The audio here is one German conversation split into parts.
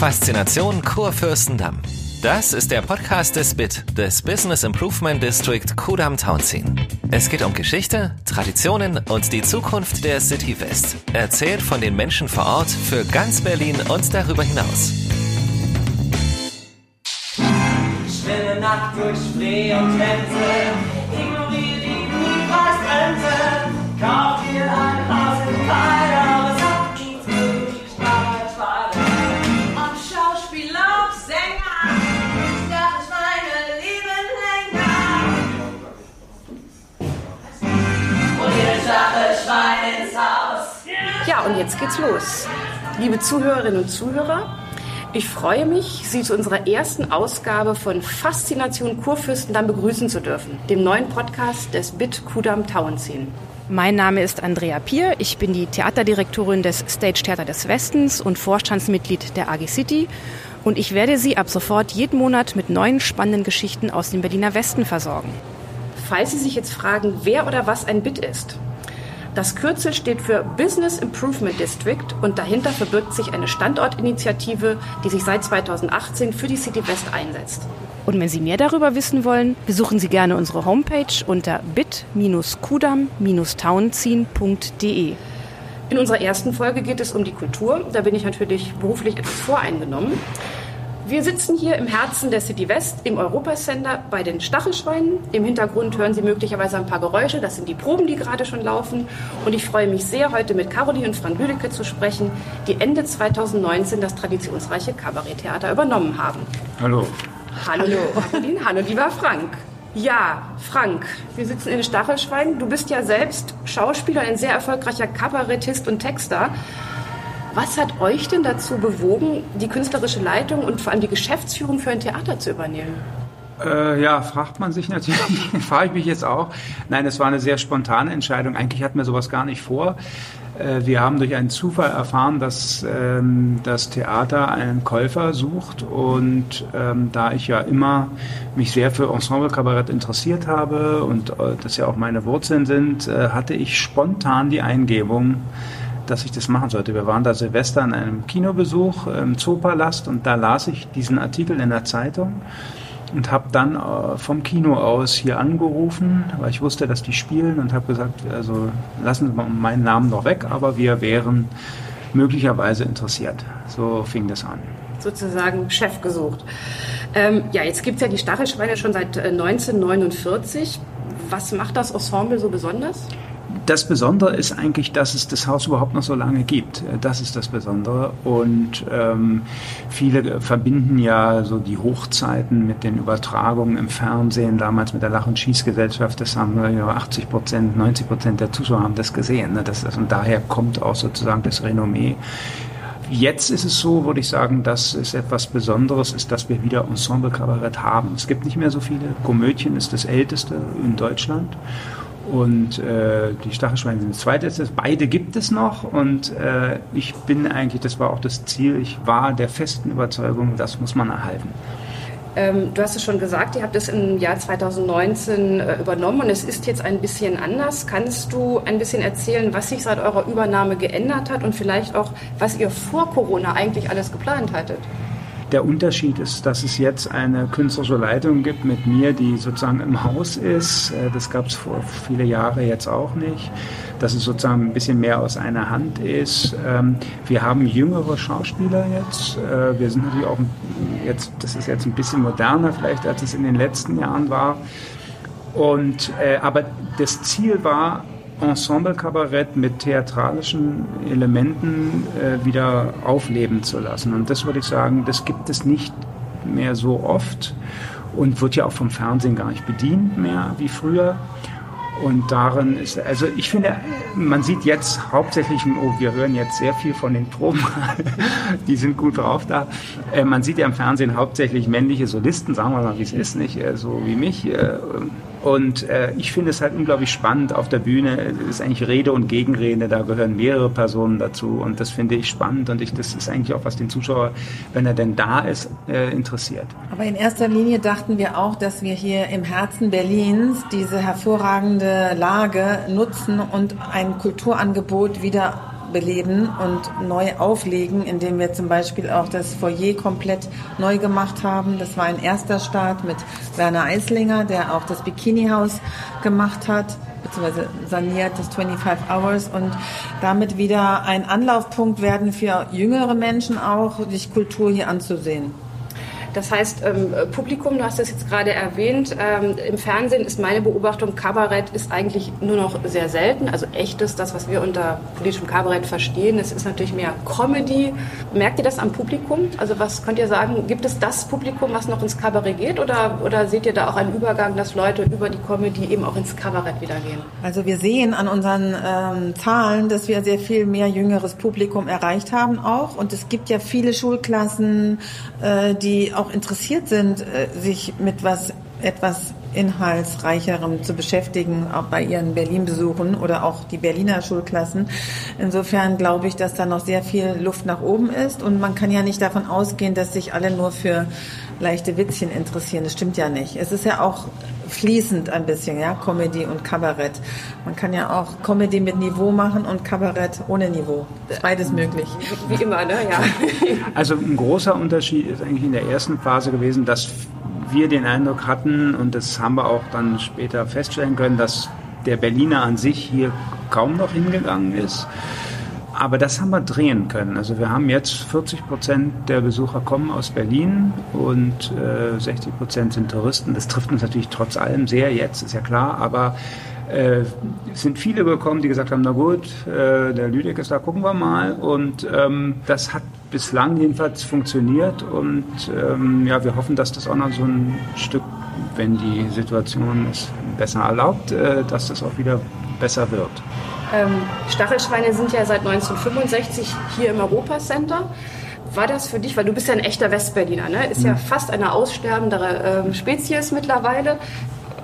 Faszination Kurfürstendamm. Das ist der Podcast des BIT, des Business Improvement District Kudam Townsien. Es geht um Geschichte, Traditionen und die Zukunft der City West. Erzählt von den Menschen vor Ort für ganz Berlin und darüber hinaus. Schwimme nackt durch Spree und Themse, geht's los. Liebe Zuhörerinnen und Zuhörer, ich freue mich, Sie zu unserer ersten Ausgabe von Faszination Kurfürstendamm begrüßen zu dürfen, dem neuen Podcast des BIT Kudam Tauenziehen. Mein Name ist Andrea Pier. Ich bin die Theaterdirektorin des Stage Theater des Westens und Vorstandsmitglied der AG City. Und ich werde Sie ab sofort jeden Monat mit neuen spannenden Geschichten aus dem Berliner Westen versorgen. Falls Sie sich jetzt fragen, wer oder was ein BIT ist. Das Kürzel steht für Business Improvement District und dahinter verbirgt sich eine Standortinitiative, die sich seit 2018 für die City West einsetzt. Und wenn Sie mehr darüber wissen wollen, besuchen Sie gerne unsere Homepage unter bit-kudam-townziehen.de. In unserer ersten Folge geht es um die Kultur. Da bin ich natürlich beruflich etwas voreingenommen. Wir sitzen hier im Herzen der City West im Europacenter bei den Stachelschweinen. Im Hintergrund hören Sie möglicherweise ein paar Geräusche. Das sind die Proben, die gerade schon laufen. Und ich freue mich sehr, heute mit Caroline und Frank Lüdecke zu sprechen, die Ende 2019 das traditionsreiche Kabaretttheater übernommen haben. Hallo. Hallo, Caroline. Hallo, lieber Frank. Ja, Frank, wir sitzen in den Stachelschweinen. Du bist ja selbst Schauspieler, ein sehr erfolgreicher Kabarettist und Texter. Was hat euch denn dazu bewogen, die künstlerische Leitung und vor allem die Geschäftsführung für ein Theater zu übernehmen? Äh, ja, fragt man sich natürlich, frage ich mich jetzt auch. Nein, es war eine sehr spontane Entscheidung. Eigentlich hatten wir sowas gar nicht vor. Äh, wir haben durch einen Zufall erfahren, dass ähm, das Theater einen Käufer sucht und ähm, da ich ja immer mich sehr für Ensemble-Kabarett interessiert habe und äh, das ja auch meine Wurzeln sind, äh, hatte ich spontan die Eingebung, dass ich das machen sollte. Wir waren da Silvester an einem Kinobesuch im Zoopalast und da las ich diesen Artikel in der Zeitung und habe dann äh, vom Kino aus hier angerufen, weil ich wusste, dass die spielen und habe gesagt, also lassen Sie meinen Namen noch weg, aber wir wären möglicherweise interessiert. So fing das an. Sozusagen Chef gesucht. Ähm, ja, jetzt gibt es ja die Stachelschweine schon seit äh, 1949. Was macht das Ensemble so besonders? Das Besondere ist eigentlich, dass es das Haus überhaupt noch so lange gibt. Das ist das Besondere. Und ähm, viele verbinden ja so die Hochzeiten mit den Übertragungen im Fernsehen, damals mit der Lach- und Schießgesellschaft. Das haben ja 80 Prozent, 90 Prozent der Zuschauer haben das gesehen. Ne? Das, das, und daher kommt auch sozusagen das Renommee. Jetzt ist es so, würde ich sagen, dass es etwas Besonderes ist, dass wir wieder Ensemble-Kabarett haben. Es gibt nicht mehr so viele. Komödien ist das älteste in Deutschland. Und äh, die Stachelschweine sind das zweite. Beide gibt es noch. Und äh, ich bin eigentlich, das war auch das Ziel, ich war der festen Überzeugung, das muss man erhalten. Ähm, du hast es schon gesagt, ihr habt es im Jahr 2019 äh, übernommen und es ist jetzt ein bisschen anders. Kannst du ein bisschen erzählen, was sich seit eurer Übernahme geändert hat und vielleicht auch, was ihr vor Corona eigentlich alles geplant hattet? Der Unterschied ist, dass es jetzt eine künstlerische Leitung gibt mit mir, die sozusagen im Haus ist. Das gab es vor viele Jahre jetzt auch nicht. Dass es sozusagen ein bisschen mehr aus einer Hand ist. Wir haben jüngere Schauspieler jetzt. Wir sind natürlich auch jetzt, das ist jetzt ein bisschen moderner vielleicht, als es in den letzten Jahren war. Und, aber das Ziel war, Ensemble-Kabarett mit theatralischen Elementen äh, wieder aufleben zu lassen. Und das würde ich sagen, das gibt es nicht mehr so oft und wird ja auch vom Fernsehen gar nicht bedient mehr wie früher. Und darin ist, also ich finde, man sieht jetzt hauptsächlich, oh, wir hören jetzt sehr viel von den Proben, die sind gut drauf da. Äh, man sieht ja im Fernsehen hauptsächlich männliche Solisten, sagen wir mal, wie es ist, nicht äh, so wie mich. Äh, und äh, ich finde es halt unglaublich spannend auf der Bühne. Ist eigentlich Rede und Gegenrede, da gehören mehrere Personen dazu und das finde ich spannend und ich, das ist eigentlich auch, was den Zuschauer, wenn er denn da ist, äh, interessiert. Aber in erster Linie dachten wir auch, dass wir hier im Herzen Berlins diese hervorragende Lage nutzen und ein Kulturangebot wieder beleben und neu auflegen, indem wir zum Beispiel auch das Foyer komplett neu gemacht haben. Das war ein erster Start mit Werner Eislinger, der auch das Bikini-Haus gemacht hat beziehungsweise saniert das 25 Hours und damit wieder ein Anlaufpunkt werden für jüngere Menschen auch, sich Kultur hier anzusehen. Das heißt, ähm, Publikum, du hast das jetzt gerade erwähnt, ähm, im Fernsehen ist meine Beobachtung, Kabarett ist eigentlich nur noch sehr selten. Also echtes, das, was wir unter politischem Kabarett verstehen, es ist natürlich mehr Comedy. Merkt ihr das am Publikum? Also was könnt ihr sagen, gibt es das Publikum, was noch ins Kabarett geht oder, oder seht ihr da auch einen Übergang, dass Leute über die Comedy eben auch ins Kabarett wieder gehen? Also wir sehen an unseren ähm, Zahlen, dass wir sehr viel mehr jüngeres Publikum erreicht haben auch und es gibt ja viele Schulklassen, äh, die auch interessiert sind, äh, sich mit was etwas inhaltsreicherem zu beschäftigen, auch bei ihren Berlin-Besuchen oder auch die Berliner Schulklassen. Insofern glaube ich, dass da noch sehr viel Luft nach oben ist und man kann ja nicht davon ausgehen, dass sich alle nur für leichte Witzchen interessieren. Das stimmt ja nicht. Es ist ja auch fließend ein bisschen, ja, Comedy und Kabarett. Man kann ja auch Comedy mit Niveau machen und Kabarett ohne Niveau. Ist beides möglich. Wie immer, ne? Ja. Also ein großer Unterschied ist eigentlich in der ersten Phase gewesen, dass wir den Eindruck hatten, und das haben wir auch dann später feststellen können, dass der Berliner an sich hier kaum noch hingegangen ist. Aber das haben wir drehen können. Also wir haben jetzt 40 Prozent der Besucher kommen aus Berlin und äh, 60 Prozent sind Touristen. Das trifft uns natürlich trotz allem sehr jetzt, ist ja klar. Aber äh, es sind viele gekommen, die gesagt haben, na gut, äh, der Lüdeck ist da, gucken wir mal. Und ähm, das hat bislang jedenfalls funktioniert. Und ähm, ja, wir hoffen, dass das auch noch so ein Stück, wenn die Situation es besser erlaubt, äh, dass das auch wieder besser wird. Ähm, Stachelschweine sind ja seit 1965 hier im Europacenter. War das für dich, weil du bist ja ein echter Westberliner, ne? ist ja fast eine aussterbende ähm, Spezies mittlerweile.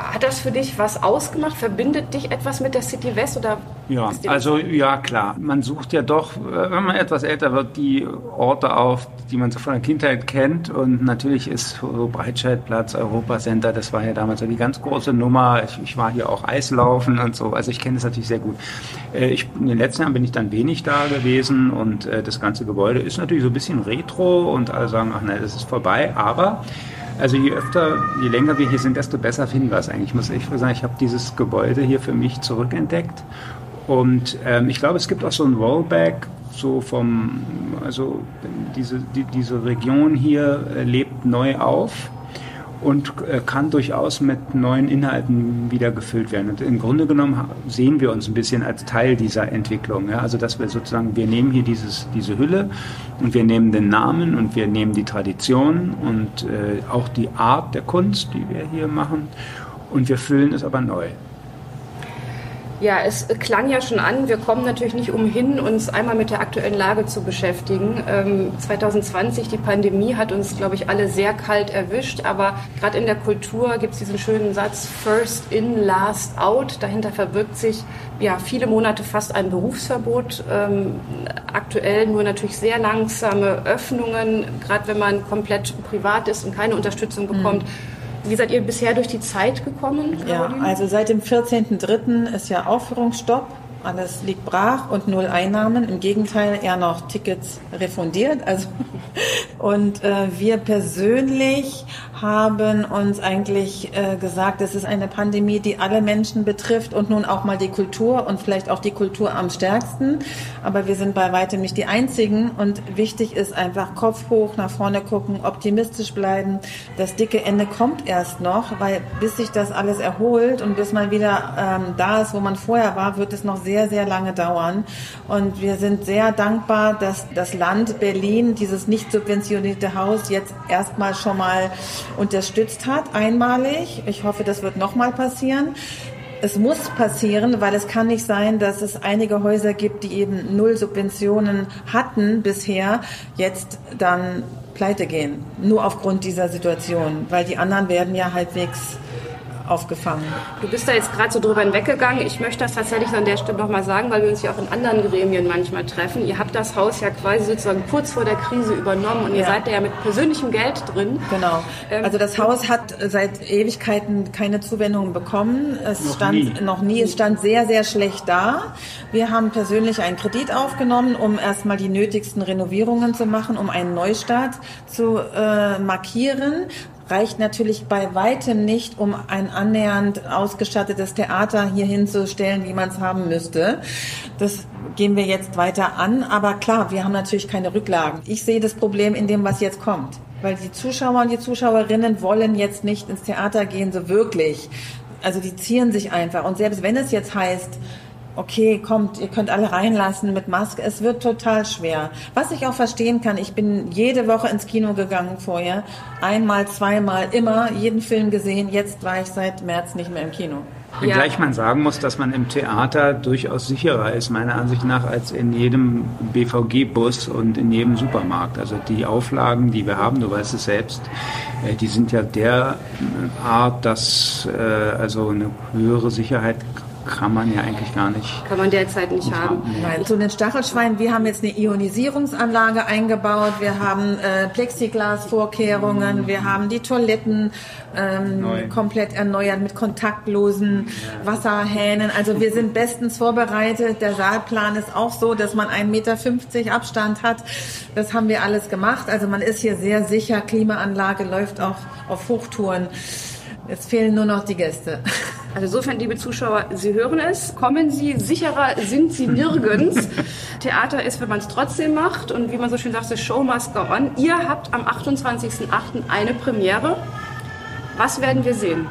Hat das für dich was ausgemacht? Verbindet dich etwas mit der City West oder? Ja, also ja klar. Man sucht ja doch, äh, wenn man etwas älter wird, die Orte auf, die man so von der Kindheit kennt. Und natürlich ist so Breitscheidplatz, Europacenter, das war ja damals so die ganz große Nummer. Ich, ich war hier auch Eislaufen und so. Also ich kenne das natürlich sehr gut. Äh, Ich, in den letzten Jahren bin ich dann wenig da gewesen und äh, das ganze Gebäude ist natürlich so ein bisschen retro und alle sagen, ach nein, das ist vorbei. Aber also je öfter, je länger wir hier sind, desto besser finden wir es eigentlich. Ich muss echt sagen, ich habe dieses Gebäude hier für mich zurückentdeckt. Und ähm, ich glaube, es gibt auch so ein Rollback, so vom, also diese, die, diese Region hier äh, lebt neu auf und äh, kann durchaus mit neuen Inhalten wieder gefüllt werden. Und im Grunde genommen sehen wir uns ein bisschen als Teil dieser Entwicklung. Ja? Also dass wir sozusagen, wir nehmen hier dieses, diese Hülle und wir nehmen den Namen und wir nehmen die Tradition und äh, auch die Art der Kunst, die wir hier machen und wir füllen es aber neu. Ja, es klang ja schon an, wir kommen natürlich nicht umhin, uns einmal mit der aktuellen Lage zu beschäftigen. Ähm, 2020, die Pandemie hat uns, glaube ich, alle sehr kalt erwischt, aber gerade in der Kultur gibt es diesen schönen Satz, first in, last out. Dahinter verbirgt sich ja viele Monate fast ein Berufsverbot. Ähm, aktuell nur natürlich sehr langsame Öffnungen, gerade wenn man komplett privat ist und keine Unterstützung bekommt. Wie seid ihr bisher durch die Zeit gekommen? Ja, also seit dem 14.03. ist ja Aufführungsstopp. Alles liegt brach und null Einnahmen. Im Gegenteil, eher noch Tickets refundiert. Also und äh, wir persönlich haben uns eigentlich äh, gesagt, es ist eine Pandemie, die alle Menschen betrifft und nun auch mal die Kultur und vielleicht auch die Kultur am stärksten. Aber wir sind bei weitem nicht die Einzigen und wichtig ist einfach Kopf hoch, nach vorne gucken, optimistisch bleiben. Das dicke Ende kommt erst noch, weil bis sich das alles erholt und bis man wieder ähm, da ist, wo man vorher war, wird es noch sehr, sehr lange dauern. Und wir sind sehr dankbar, dass das Land Berlin dieses nicht subventionierte Haus jetzt erstmal schon mal unterstützt hat, einmalig. Ich hoffe, das wird nochmal passieren. Es muss passieren, weil es kann nicht sein, dass es einige Häuser gibt, die eben null Subventionen hatten bisher, jetzt dann pleite gehen. Nur aufgrund dieser Situation, weil die anderen werden ja halbwegs aufgefangen. Du bist da jetzt gerade so drüber hinweggegangen. Ich möchte das tatsächlich an der Stelle nochmal sagen, weil wir uns ja auch in anderen Gremien manchmal treffen. Ihr habt das Haus ja quasi sozusagen kurz vor der Krise übernommen und ihr Ja. seid da ja mit persönlichem Geld drin. Genau. Ähm, Also das Haus hat seit Ewigkeiten keine Zuwendungen bekommen. Es Noch stand nie. noch nie. Es stand sehr, sehr schlecht da. Wir haben persönlich einen Kredit aufgenommen, um erstmal die nötigsten Renovierungen zu machen, um einen Neustart zu äh, markieren. Reicht natürlich bei weitem nicht, um ein annähernd ausgestattetes Theater hier hinzustellen, wie man es haben müsste. Das gehen wir jetzt weiter an. Aber klar, wir haben natürlich keine Rücklagen. Ich sehe das Problem in dem, was jetzt kommt. Weil die Zuschauer und die Zuschauerinnen wollen jetzt nicht ins Theater gehen, so wirklich. Also die zieren sich einfach. Und selbst wenn es jetzt heißt, okay, kommt, ihr könnt alle reinlassen mit Maske, es wird total schwer. Was ich auch verstehen kann, ich bin jede Woche ins Kino gegangen vorher. Einmal, zweimal, immer, jeden Film gesehen. Jetzt war ich seit März nicht mehr im Kino. Wenngleich man sagen muss, dass man im Theater durchaus sicherer ist, meiner Ansicht nach, als in jedem BVG-Bus und in jedem Supermarkt. Also die Auflagen, die wir haben, du weißt es selbst, äh, die sind ja der Art, dass äh, also eine höhere Sicherheit kann man ja eigentlich gar nicht. Kann man derzeit nicht haben. Nein, zu den Stachelschweinen, wir haben jetzt eine Ionisierungsanlage eingebaut, wir haben äh, Plexiglasvorkehrungen, wir haben die Toiletten ähm, komplett erneuert mit kontaktlosen Wasserhähnen. Also wir sind bestens vorbereitet. Der Saalplan ist auch so, dass man 1,50 Meter Abstand hat. Das haben wir alles gemacht. Also man ist hier sehr sicher. Klimaanlage läuft auch auf Hochtouren. Jetzt fehlen nur noch die Gäste. Also insofern, liebe Zuschauer, Sie hören es. Kommen Sie, sicherer sind Sie nirgends. Theater ist, wenn man es trotzdem macht. Und wie man so schön sagt, the show must go on. Ihr habt am 28.08. eine Premiere. Was werden wir sehen?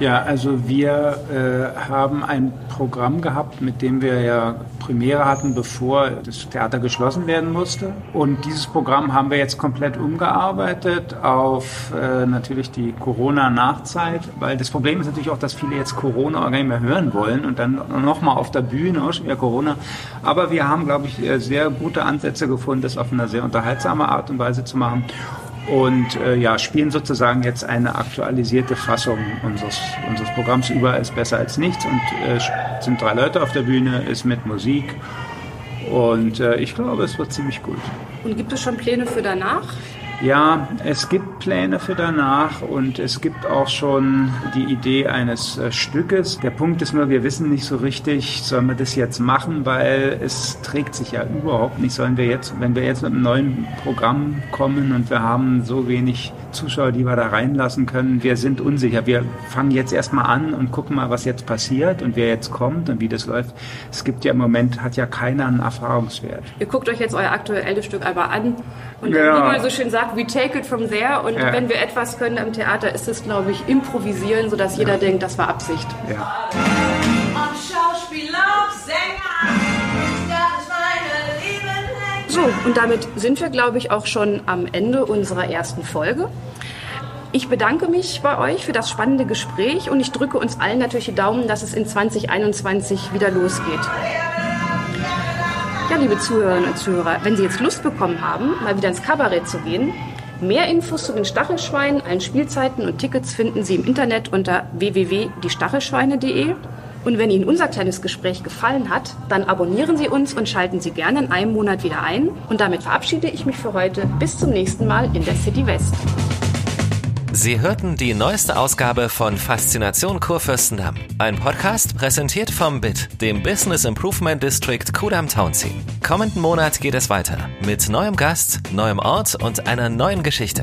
Ja, also wir äh, haben ein Programm gehabt, mit dem wir ja Premiere hatten, bevor das Theater geschlossen werden musste. Und dieses Programm haben wir jetzt komplett umgearbeitet auf äh, natürlich die Corona-Nachzeit, weil das Problem ist natürlich auch, dass viele jetzt Corona gar nicht mehr hören wollen und dann nochmal auf der Bühne, auch schon wieder Corona. Aber wir haben, glaube ich, äh, sehr gute Ansätze gefunden, das auf eine sehr unterhaltsame Art und Weise zu machen und äh, ja, spielen sozusagen jetzt eine aktualisierte Fassung unseres, unseres Programms. Überall ist besser als nichts und äh, sind drei Leute auf der Bühne, ist mit Musik und äh, ich glaube, es wird ziemlich gut. Und gibt es schon Pläne für danach? Ja, es gibt Pläne für danach und es gibt auch schon die Idee eines äh, Stückes. Der Punkt ist nur, wir wissen nicht so richtig, sollen wir das jetzt machen, weil es trägt sich ja überhaupt nicht. Sollen wir jetzt, wenn wir jetzt mit einem neuen Programm kommen und wir haben so wenig Zuschauer, die wir da reinlassen können, wir sind unsicher. Wir fangen jetzt erstmal an und gucken mal, was jetzt passiert und wer jetzt kommt und wie das läuft. Es gibt ja im Moment, hat ja keiner einen Erfahrungswert. Ihr guckt euch jetzt euer aktuelles Stück einmal an und Ja. wie man so schön sagt, we take it from there. Und Ja. wenn wir etwas können am Theater, ist es, glaube ich, improvisieren, sodass jeder denkt, das war Absicht. Ja. So, und damit sind wir, glaube ich, auch schon am Ende unserer ersten Folge. Ich bedanke mich bei euch für das spannende Gespräch und ich drücke uns allen natürlich die Daumen, dass es in 2021 wieder losgeht. Ja, liebe Zuhörerinnen und Zuhörer, wenn Sie jetzt Lust bekommen haben, mal wieder ins Kabarett zu gehen, mehr Infos zu den Stachelschweinen, allen Spielzeiten und Tickets finden Sie im Internet unter www.diestachelschweine.de. Und wenn Ihnen unser kleines Gespräch gefallen hat, dann abonnieren Sie uns und schalten Sie gerne in einem Monat wieder ein. Und damit verabschiede ich mich für heute. Bis zum nächsten Mal in der City West. Sie hörten die neueste Ausgabe von Faszination Kurfürstendamm. Ein Podcast präsentiert vom BIT, dem Business Improvement District Kudam Townsea. Kommenden Monat geht es weiter mit neuem Gast, neuem Ort und einer neuen Geschichte.